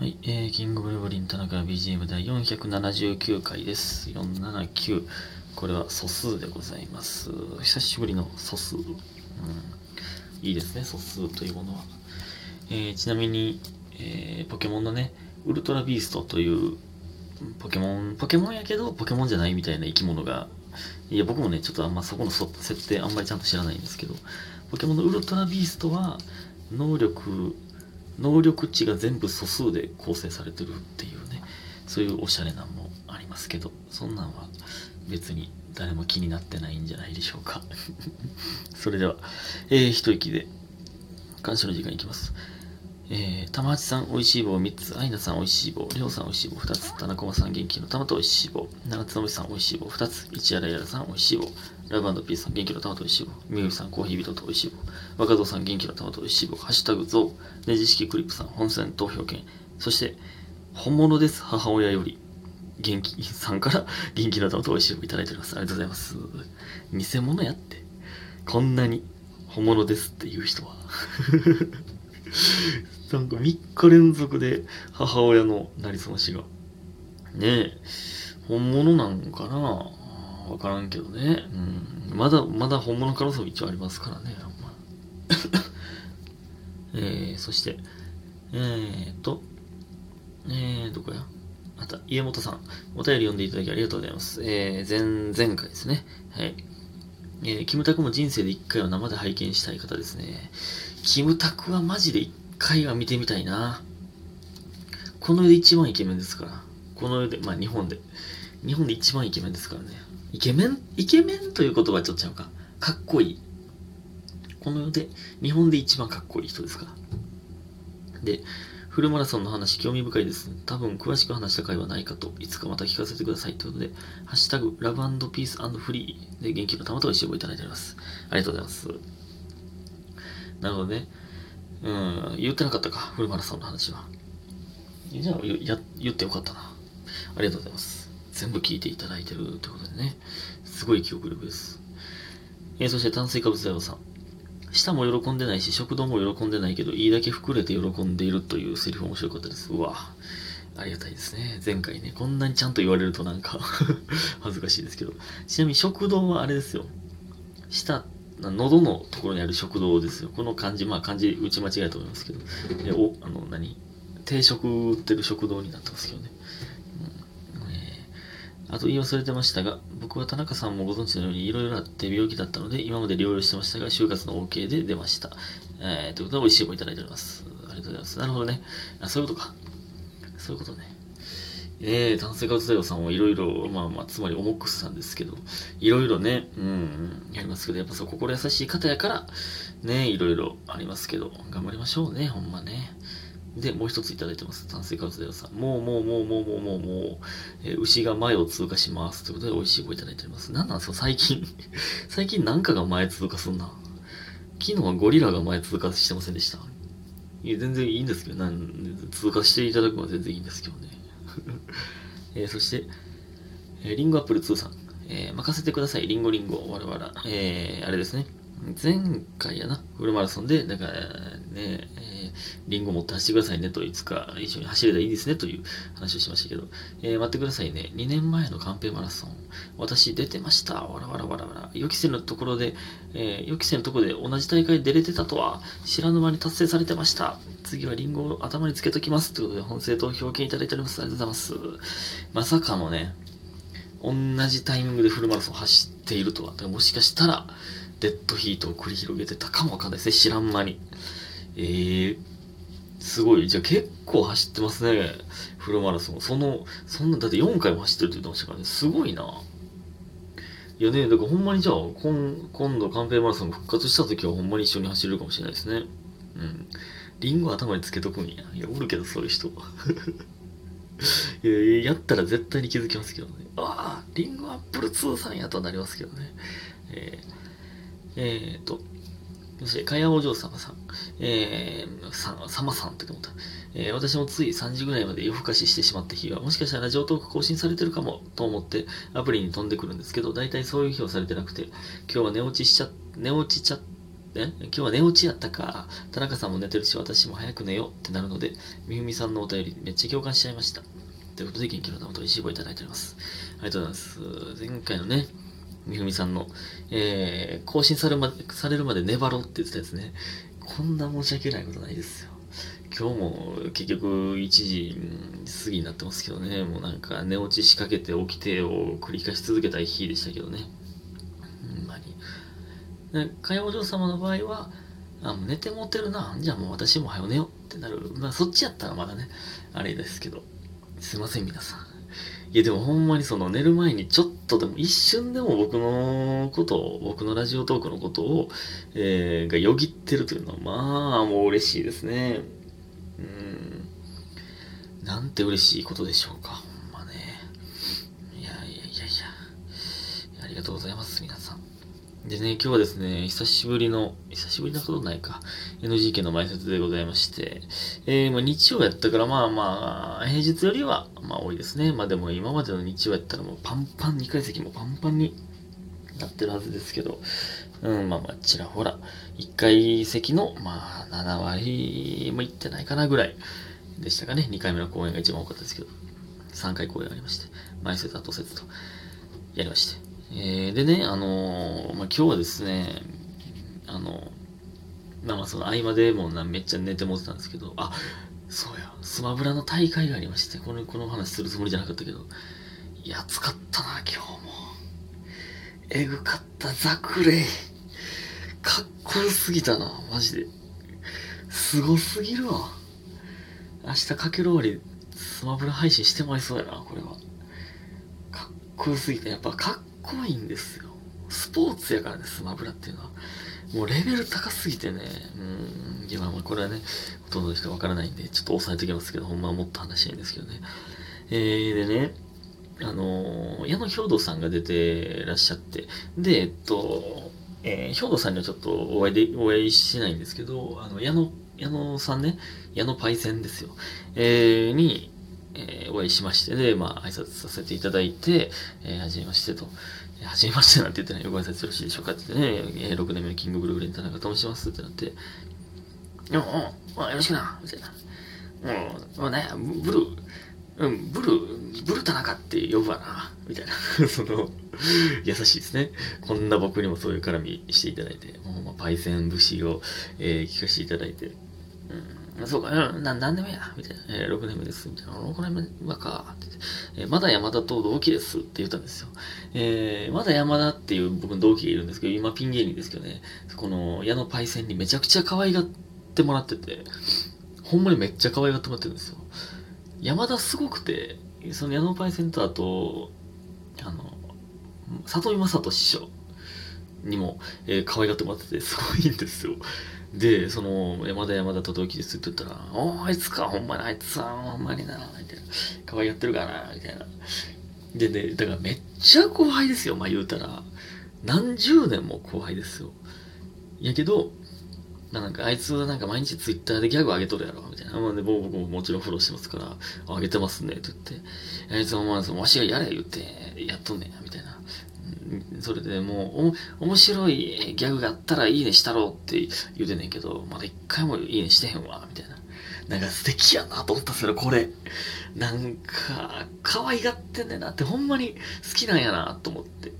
はい、えー、キングブルブリン田中 BGM 第479回です。479。これは素数でございます。久しぶりの素数。うん、いいですね、素数というものは。えー、ちなみに、えー、ポケモンのね、ウルトラビーストというポケモン、ポケモンやけどポケモンじゃないみたいな生き物が、いや、僕もね、ちょっとあんまそこの設定あんまりちゃんと知らないんですけど、ポケモンのウルトラビーストは、能力、能力値が全部素数で構成されてるっていうね、そういうおしゃれなんもありますけど、そんなんは別に誰も気になってないんじゃないでしょうか。それでは、えー、一息で、感謝の時間いきます。えー、玉八さん、美味しい棒3つ、アイナさん、美味しい棒、りょうさん、美味しい棒2つ、田中駒さん、元気の玉と美味しい棒、長津のさん、美味しい棒2つ、市原やらさん、美味しい棒、ラブピースさん、元気の玉と美味しい棒、みゆりさん、コーヒービトと美味しい棒、若造さん、元気の玉と美味しい棒、ハッシュタグゾウ、ネジ式クリップさん、本選投票権、そして、本物です、母親より、元気さんから元気の玉と美味しい棒いただいております。ありがとうございます。偽物やって。こんなに本物ですっていう人は。なんか3日連続で母親のなりすましが。ねえ、本物なんかな？わからんけどね。うん。まだ、まだ本物可能性も一応ありますからね。えー、そして、えーっと、えー、どこや？あと、家元さん。お便り読んでいただきありがとうございます。えー、前、前回ですね。はい。えー、キムタクも人生で一回は生で拝見したい方ですね。キムタクはマジで一回は見てみたいな。この世で一番イケメンですから。この世で、まあ日本で。日本で一番イケメンですからね。イケメンイケメンという言葉ちょっとちゃうか。かっこいい。この世で、日本で一番かっこいい人ですから。で、フルマラソンの話興味深いです。多分詳しく話した回はないかと、いつかまた聞かせてください。ということで、ハッシュタグ、ラブピースフリーで元気の玉と一緒をいただいております。ありがとうございます。なるほどね。うん、言ってなかったか、フルマラソンの話は。じゃあ、や、言ってよかったな。ありがとうございます。全部聞いていただいてるということでね。すごい記憶力です。えー、そして炭水化物大王さん。舌も喜んでないし、食道も喜んでないけど、いいだけ膨れて喜んでいるというセリフ面白かったです。うわありがたいですね。前回ね、こんなにちゃんと言われるとなんか 恥ずかしいですけど。ちなみに食道はあれですよ。舌、喉のところにある食堂ですよ。この漢字、まあ漢字打ち間違えたと思いますけど。えお、あの、何？定食売ってる食堂になってますけどね。あと言い忘れてましたが、僕は田中さんもご存知のようにいろいろあって病気だったので、今まで療養してましたが、就活の OK で出ました。えー、ということで、美味しい棒いただいております。ありがとうございます。なるほどね。あ、そういうことか。そういうことね。えー、炭水化物大王さんはいろいろ、まあまあ、つまりオモックスさんですけど、いろいろね、うん、やりますけど、やっぱそう、心優しい方やから、ね、いろいろありますけど、頑張りましょうね、ほんまね。で、もう一ついただいてます。炭水化物大王さん。もう、もう、もう、もう、もう、もう、もう、えー、牛が前を通過します。ということで、美味しい棒いただいております。なんなんですか、最近。最近なんかが前通過すんな。昨日はゴリラが前通過してませんでした。いや、全然いいんですけど、なん通過していただくのは全然いいんですけどね。えー、そして、えー、リンゴアップル2さん、えー、任せてください、リンゴリンゴ、我々、えー、あれですね、前回やな、フルマラソンで、だからね、えー、リンゴ持って走ってくださいねと、いつか一緒に走れたらいいですねという話をしましたけど、えー、待ってくださいね、2年前のカンペマラソン、私出てました、わらわらわらわら、予期せぬところで、えー、予期せぬところで同じ大会出れてたとは、知らぬ間に達成されてました。次はリンゴを頭につけときます。ということで、本政投票権いただいております。ありがとうございます。まさかのね、同じタイミングでフルマラソン走っているとは、もしかしたら、デッドヒートを繰り広げてたかもわかんないですね。知らん間に。えー、すごい。じゃあ結構走ってますね。フルマラソン。その、そんな、だって4回も走ってるって言ってましたからね。すごいな。いやね、だからほんまにじゃあ、今今度カンペイマラソン復活した時はほんまに一緒に走れるかもしれないですね。うん。リンゴ頭につけとくんや。いや、おるけど、そういう人。い やいや、ったら絶対に気づきますけどね。ああ、リンゴアップル2さんやとなりますけどね。えー、えー、と、そして、かやお嬢様さん。えー、さ、さまさんって思った。えー、私もつい3時ぐらいまで夜更かししてしまった日は、もしかしたらラジオトーク更新されてるかもと思ってアプリに飛んでくるんですけど、大体そういう日はされてなくて、今日は寝落ちしちゃ、寝落ちちゃ、え？今日は寝落ちやったか。田中さんも寝てるし、私も早く寝ようってなるので、みふみさんのお便りめっちゃ共感しちゃいました。ということで、元気の玉と石棒いただいております。ありがとうございます。前回のね、みふみさんの、えー、更新されまされるまで粘ろうって言ってたやつね。こんな申し訳ないことないですよ。今日も結局1時過ぎになってますけどね、もうなんか寝落ちしかけて起きてを繰り返し続けた日でしたけどね。ほんまに。かよお嬢様の場合は、あ、寝てもってるな。じゃあもう私も早寝よってなる。まあそっちやったらまだね、あれですけど。すいません、皆さん。いやでもほんまにその寝る前にちょっとでも一瞬でも僕のことを、僕のラジオトークのことを、えー、がよぎってるというのはまあもう嬉しいですね。うん。なんて嬉しいことでしょうか。ほんまね。いやいやいやいや。ありがとうございます、皆さん。でね、今日はですね、久しぶりの、久しぶりなことないか、NGK の前説でございまして、えー、まあ日曜やったから、まあまあ、平日よりは、まあ多いですね。まあでも今までの日曜やったらもうパンパン、2階席もパンパンになってるはずですけど、うん、まあまあ、ちらほら、1階席の、まあ、7割もいってないかなぐらいでしたかね。2回目の公演が一番多かったですけど、3回公演ありまして、前説、後説とやりまして。えー、でね、あのー、まあ、今日はですね、あの、まあまあその合間でもなめっちゃ寝てもってたんですけど、あ、そうや、スマブラの大会がありまして、この、この話するつもりじゃなかったけど、いや、暑かったな、今日も。えぐかった、ザクレイ。かっこよすぎたな、マジで。すごすぎるわ。明日かける終わり、スマブラ配信してまいそうやな、これは。かっこよすぎて、やっぱかっこいんですよ。スポーツやからね、スマブラっていうのは。もうレベル高すぎてね、うん、いや、まあこれはね、ほとんどの人わからないんで、ちょっと押さえておきますけど、ほんまはもっと話したいんですけどね。えー、でね、あのー、矢野兵道さんが出てらっしゃって、で、えっと、えー、兵道さんにはちょっとお会いで、お会いしてないんですけど、あの、矢野、矢野さんね、矢野パイセンですよ。えー、に、えー、お会いしまして、で、まあ、挨拶させていただいて、えー、はじめましてと。はじめましてなんて言ってない。ご挨拶よろしいでしょうかって言ってね、えー、6年目のキングブルーレン田中と申しますってなって、うん、うん、よろしくな、みたいな。もう、ね、ブルー、うん、ブルー、ブル田中って呼ぶわな、みたいな。その、優しいですね。こんな僕にもそういう絡みしていただいて、もう、まあ、パイセン節を、えー、聞かせていただいて、うん、そうか、うん、な何年目やみたいな。えー、6年目です。みたいな。6年目はか。ってえー、まだ山田と同期ですって言ったんですよ。えー、まだ山田っていう僕の同期がいるんですけど、今ピン芸人ですけどね、この矢野パイセンにめちゃくちゃ可愛がってもらってて、ほんまにめっちゃ可愛がってもらってるんですよ。山田すごくて、その矢野パイセンとあと、あの、里見正人師匠にも、えー、可愛がってもらってて、すごいんですよ。で、その、山田山田と同期ですって言ったら、おあいつか、ほんまにあいつは、ほんまにな、みたいな。可愛がってるかな、みたいな。でね、だからめっちゃ後輩ですよ、まあ言うたら。何十年も後輩ですよ。やけど、まあなんかあいつはなんか毎日ツイッターでギャグ上げとるやろ、みたいな。まあ、で僕ももちろんフォローしてますから、上げてますね、って言って。あいつはまあ、わしがやれ言って、やっとんねや、みたいな。それでもう、面白いギャグがあったらいいねしたろうって言うてんねんけど、まだ一回もいいねしてへんわ、みたいな。なんか素敵やなと思ったんですよ、これ。なんか、可愛がってんねんなって、ほんまに好きなんやなと思って。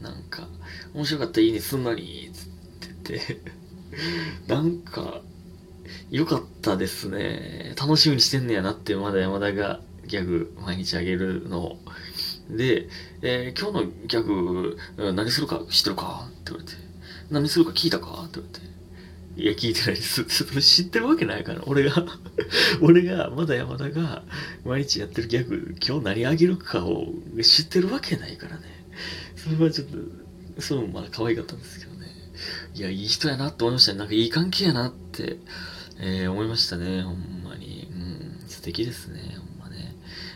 なんか、面白かったらいいねすんなり、つってて。なんか、良かったですね。楽しみにしてんねやなって、まだ山田がギャグ毎日あげるのを。で、えー、今日のギャグ、何するか知ってるかって言われて。何するか聞いたかって言われて。いや、聞いてないです。知ってるわけないから。俺が 俺が、まだ山田が毎日やってるギャグ、今日何あげるかを知ってるわけないからね。それはちょっと、そう、まあ可愛かったんですけどね。いや、いい人やなって思いましたね。なんかいい関係やなって、えー、思いましたね。ほんまに。うん、素敵ですね。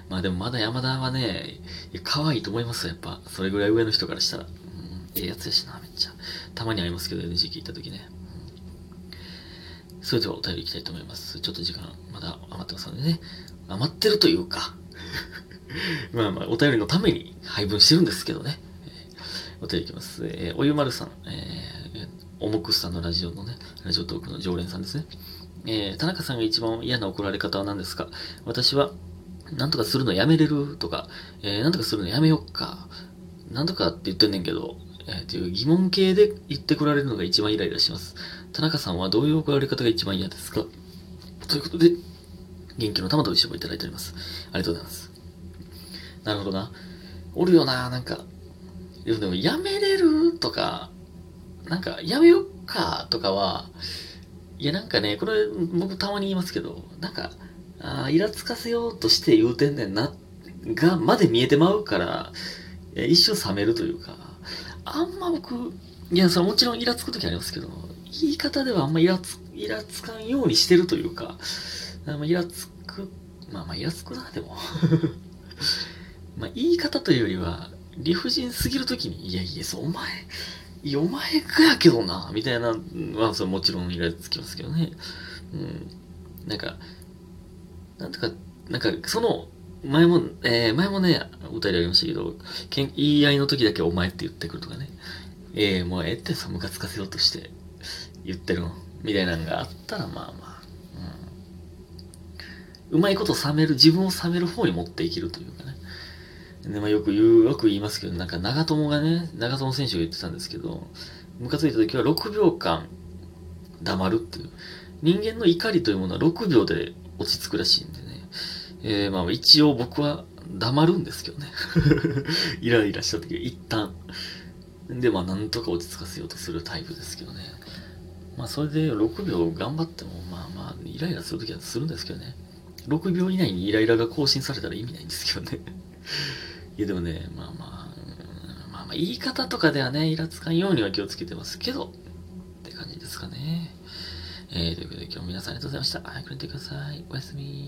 まあでもまだ山田はね、可愛いと思いますよやっぱ。それぐらい上の人からしたら。うん、ええやつやしな、めっちゃ。たまにありますけど、NG 聞いた時ね。それではお便りいきたいと思います。ちょっと時間まだ余ってますのでね。余ってるというか まあまあ、お便りのために配分してるんですけどね。お便りいきます。えー、おゆまるさん。えーオモクスさんのラジオのね、ラジオトークの常連さんですね。えー、田中さんが一番嫌な怒られ方は何ですか？私は、なんとかするのやめれるとか、えー、なんとかするのやめよっか、なんとかって言ってんねんけど、えー、っていう疑問形で言ってこられるのが一番イライラします。田中さんはどういう怒られ方が一番嫌ですか？ということで、元気の玉と一緒もいただいております。ありがとうございます。なるほどな。おるよな、なんか。でもやめれるとか、なんか、やめよっかとかは、いや、なんかね、これ、僕たまに言いますけど、なんか、ああ、イラつかせようとして言うてんねんな、が、まで見えてまうから、一瞬冷めるというか、あんま僕、いや、それもちろんイラつくときありますけど、言い方ではあんまイラつ、イラつかんようにしてるというか、あんまイラつく、まあまあイラつくな、でも。まあ言い方というよりは、理不尽すぎるときに、いやいや、そう、お前、いや、お前がやけどな、みたいなのは、それもちろんイラつきますけどね。うん。なんか、なんとか、なんか、その、前も、えー、前もね、お便りありましたけど、けん言い合いの時だけお前って言ってくるとかね。えー、もうええってさ、ムカつかせようとして言ってるの。みたいなのがあったら、まあまあ、うん。うまいこと冷める、自分を冷める方に持っていけるというかね。で、まあよく言う、よく言いますけど、なんか長友がね、長友選手が言ってたんですけど、ムカついた時は6秒間黙るっていう。人間の怒りというものは6秒で落ち着くらしいんでね。えー、まあ一応僕は黙るんですけどね。イライラした時は一旦。で、まあなんとか落ち着かせようとするタイプですけどね。まあそれで6秒頑張っても、まあまあイライラする時はするんですけどね。6秒以内にイライラが更新されたら意味ないんですけどね。いやでもね、まあまあ、まあまあ言い方とかではね、イラつかんようには気をつけてますけど、って感じですかね。えー、ということで今日も皆さんありがとうございました。早く寝てください。おやすみ。